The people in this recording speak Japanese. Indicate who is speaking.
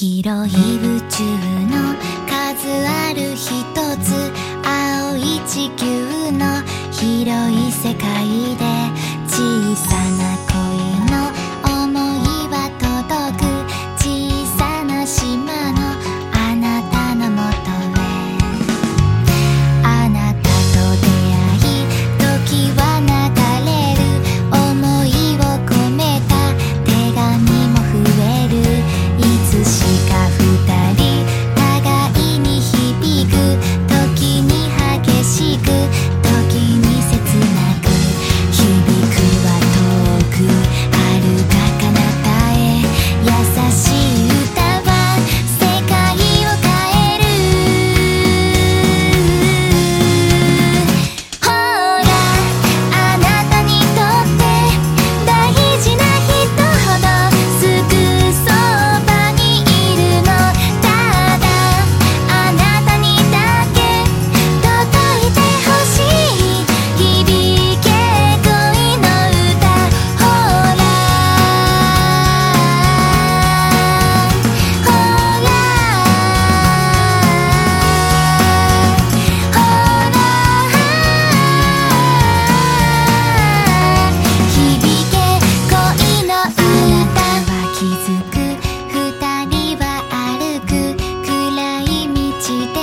Speaker 1: 広い宇宙の数ある一つ青い地球の広い世界で小さなして